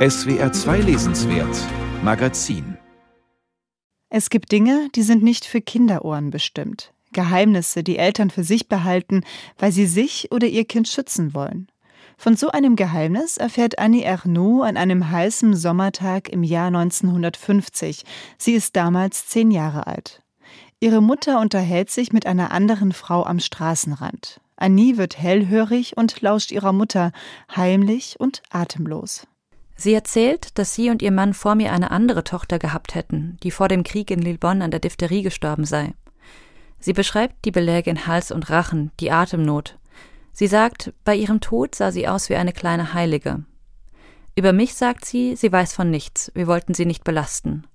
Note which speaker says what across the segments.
Speaker 1: SWR 2 Lesenswert Magazin
Speaker 2: Es gibt Dinge, die sind nicht für Kinderohren bestimmt. Geheimnisse, die Eltern für sich behalten, weil sie sich oder ihr Kind schützen wollen. Von so einem Geheimnis erfährt Annie Ernaux an einem heißen Sommertag im Jahr 1950. Sie ist damals zehn Jahre alt. Ihre Mutter unterhält sich mit einer anderen Frau am Straßenrand. Annie wird hellhörig und lauscht ihrer Mutter, heimlich und atemlos.
Speaker 3: Sie erzählt, dass sie und ihr Mann vor mir eine andere Tochter gehabt hätten, die vor dem Krieg in Lillebonne an der Diphtherie gestorben sei. Sie beschreibt die Beläge in Hals und Rachen, die Atemnot. Sie sagt, bei ihrem Tod sah sie aus wie eine kleine Heilige. Über mich sagt sie, sie weiß von nichts, wir wollten sie nicht belasten.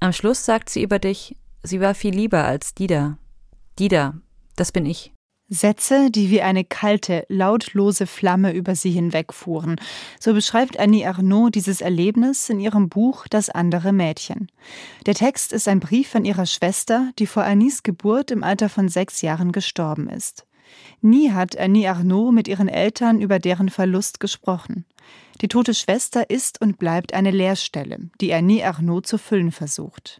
Speaker 3: Am Schluss sagt sie über dich, sie war viel lieber als Dida. Dida, das bin ich.
Speaker 2: Sätze, die wie eine kalte, lautlose Flamme über sie hinwegfuhren. So beschreibt Annie Arnaud dieses Erlebnis in ihrem Buch Das andere Mädchen. Der Text ist ein Brief an ihrer Schwester, die vor Annies Geburt im Alter von sechs Jahren gestorben ist. Nie hat Annie Arnaud mit ihren Eltern über deren Verlust gesprochen. Die tote Schwester ist und bleibt eine Leerstelle, die Annie Arnaud zu füllen versucht.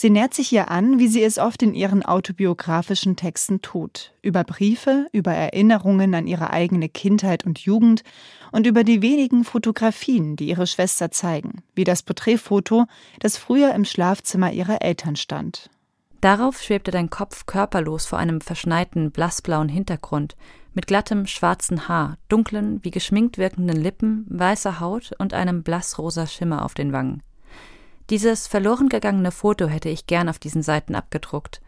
Speaker 2: Sie nähert sich ihr an, wie sie es oft in ihren autobiografischen Texten tut, über Briefe, über Erinnerungen an ihre eigene Kindheit und Jugend und über die wenigen Fotografien, die ihre Schwester zeigen, wie das Porträtfoto, das früher im Schlafzimmer ihrer Eltern stand.
Speaker 3: Darauf schwebte dein Kopf körperlos vor einem verschneiten, blassblauen Hintergrund, mit glattem, schwarzen Haar, dunklen, wie geschminkt wirkenden Lippen, weißer Haut und einem blassrosa Schimmer auf den Wangen. Dieses verloren gegangene Foto hätte ich gern auf diesen Seiten abgedruckt.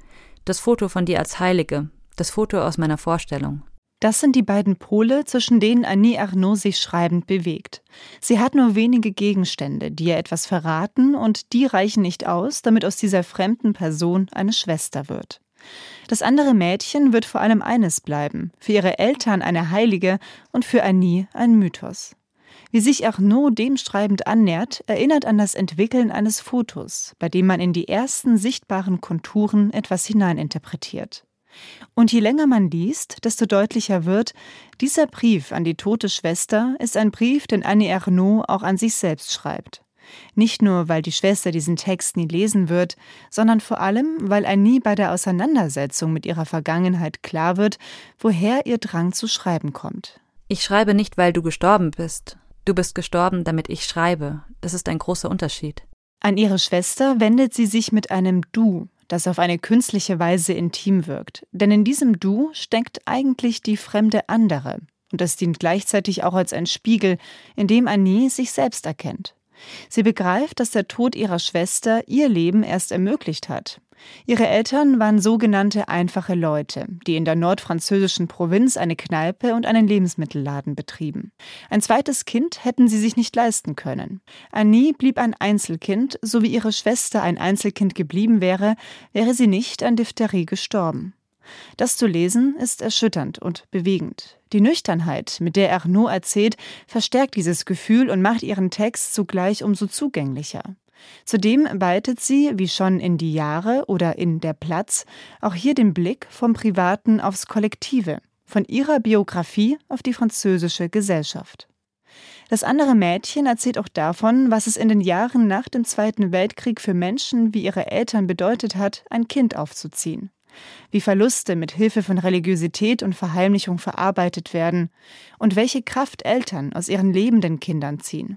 Speaker 3: Das Foto von dir als Heilige, das Foto aus meiner Vorstellung.
Speaker 2: Das sind die beiden Pole, zwischen denen Annie Arnaud sich schreibend bewegt. Sie hat nur wenige Gegenstände, die ihr etwas verraten, und die reichen nicht aus, damit aus dieser fremden Person eine Schwester wird. Das andere Mädchen wird vor allem eines bleiben, für ihre Eltern eine Heilige und für Annie ein Mythos. Wie sich Arnaud dem schreibend annähert, erinnert an das Entwickeln eines Fotos, bei dem man in die ersten sichtbaren Konturen etwas hineininterpretiert. Und je länger man liest, desto deutlicher wird, dieser Brief an die tote Schwester ist ein Brief, den Annie Ernaux auch an sich selbst schreibt. Nicht nur, weil die Schwester diesen Text nie lesen wird, sondern vor allem, weil Annie bei der Auseinandersetzung mit ihrer Vergangenheit klar wird, woher ihr Drang zu schreiben kommt.
Speaker 3: Ich schreibe nicht, weil du gestorben bist, Du bist gestorben, damit ich schreibe. Das ist ein großer Unterschied.
Speaker 2: An ihre Schwester wendet sie sich mit einem Du, das auf eine künstliche Weise intim wirkt. Denn in diesem Du steckt eigentlich die fremde andere. Und das dient gleichzeitig auch als ein Spiegel, in dem Annie sich selbst erkennt. Sie begreift, dass der Tod ihrer Schwester ihr Leben erst ermöglicht hat. Ihre Eltern waren sogenannte einfache Leute, die in der nordfranzösischen Provinz eine Kneipe und einen Lebensmittelladen betrieben. Ein zweites Kind hätten sie sich nicht leisten können. Annie blieb ein Einzelkind, so wie ihre Schwester ein Einzelkind geblieben wäre, wäre sie nicht an Diphtherie gestorben. Das zu lesen ist erschütternd und bewegend. Die Nüchternheit, mit der Arnaud erzählt, verstärkt dieses Gefühl und macht ihren Text zugleich umso zugänglicher. Zudem weitet sie, wie schon in die Jahre oder in der Platz, auch hier den Blick vom Privaten aufs Kollektive, von ihrer Biografie auf die französische Gesellschaft. Das andere Mädchen erzählt auch davon, was es in den Jahren nach dem Zweiten Weltkrieg für Menschen wie ihre Eltern bedeutet hat, ein Kind aufzuziehen. Wie Verluste mit Hilfe von Religiosität und Verheimlichung verarbeitet werden und welche Kraft Eltern aus ihren lebenden Kindern ziehen.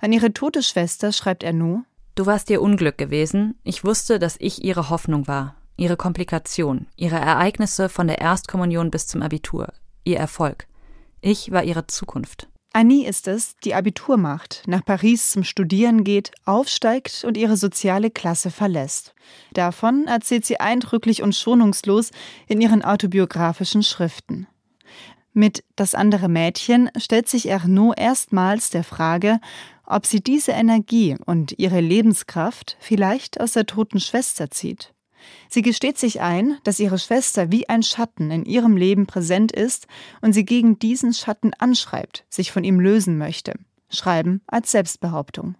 Speaker 2: An ihre tote Schwester schreibt er nur
Speaker 3: Du warst ihr Unglück gewesen. Ich wusste, dass ich ihre Hoffnung war, ihre Komplikation, ihre Ereignisse von der Erstkommunion bis zum Abitur, ihr Erfolg. Ich war ihre Zukunft.
Speaker 2: Annie ist es, die Abitur macht, nach Paris zum Studieren geht, aufsteigt und ihre soziale Klasse verlässt. Davon erzählt sie eindrücklich und schonungslos in ihren autobiografischen Schriften. Mit Das andere Mädchen stellt sich Ernaud erstmals der Frage, ob sie diese Energie und ihre Lebenskraft vielleicht aus der toten Schwester zieht. Sie gesteht sich ein, dass ihre Schwester wie ein Schatten in ihrem Leben präsent ist und sie gegen diesen Schatten anschreibt, sich von ihm lösen möchte. Schreiben als Selbstbehauptung.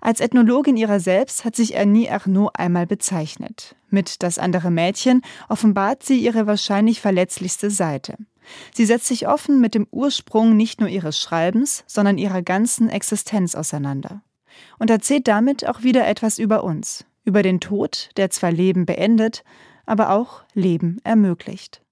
Speaker 2: Als Ethnologin ihrer selbst hat sich Annie Arnaud einmal bezeichnet. Mit Das andere Mädchen offenbart sie ihre wahrscheinlich verletzlichste Seite. Sie setzt sich offen mit dem Ursprung nicht nur ihres Schreibens, sondern ihrer ganzen Existenz auseinander und erzählt damit auch wieder etwas über uns, über den Tod, der zwar Leben beendet, aber auch Leben ermöglicht.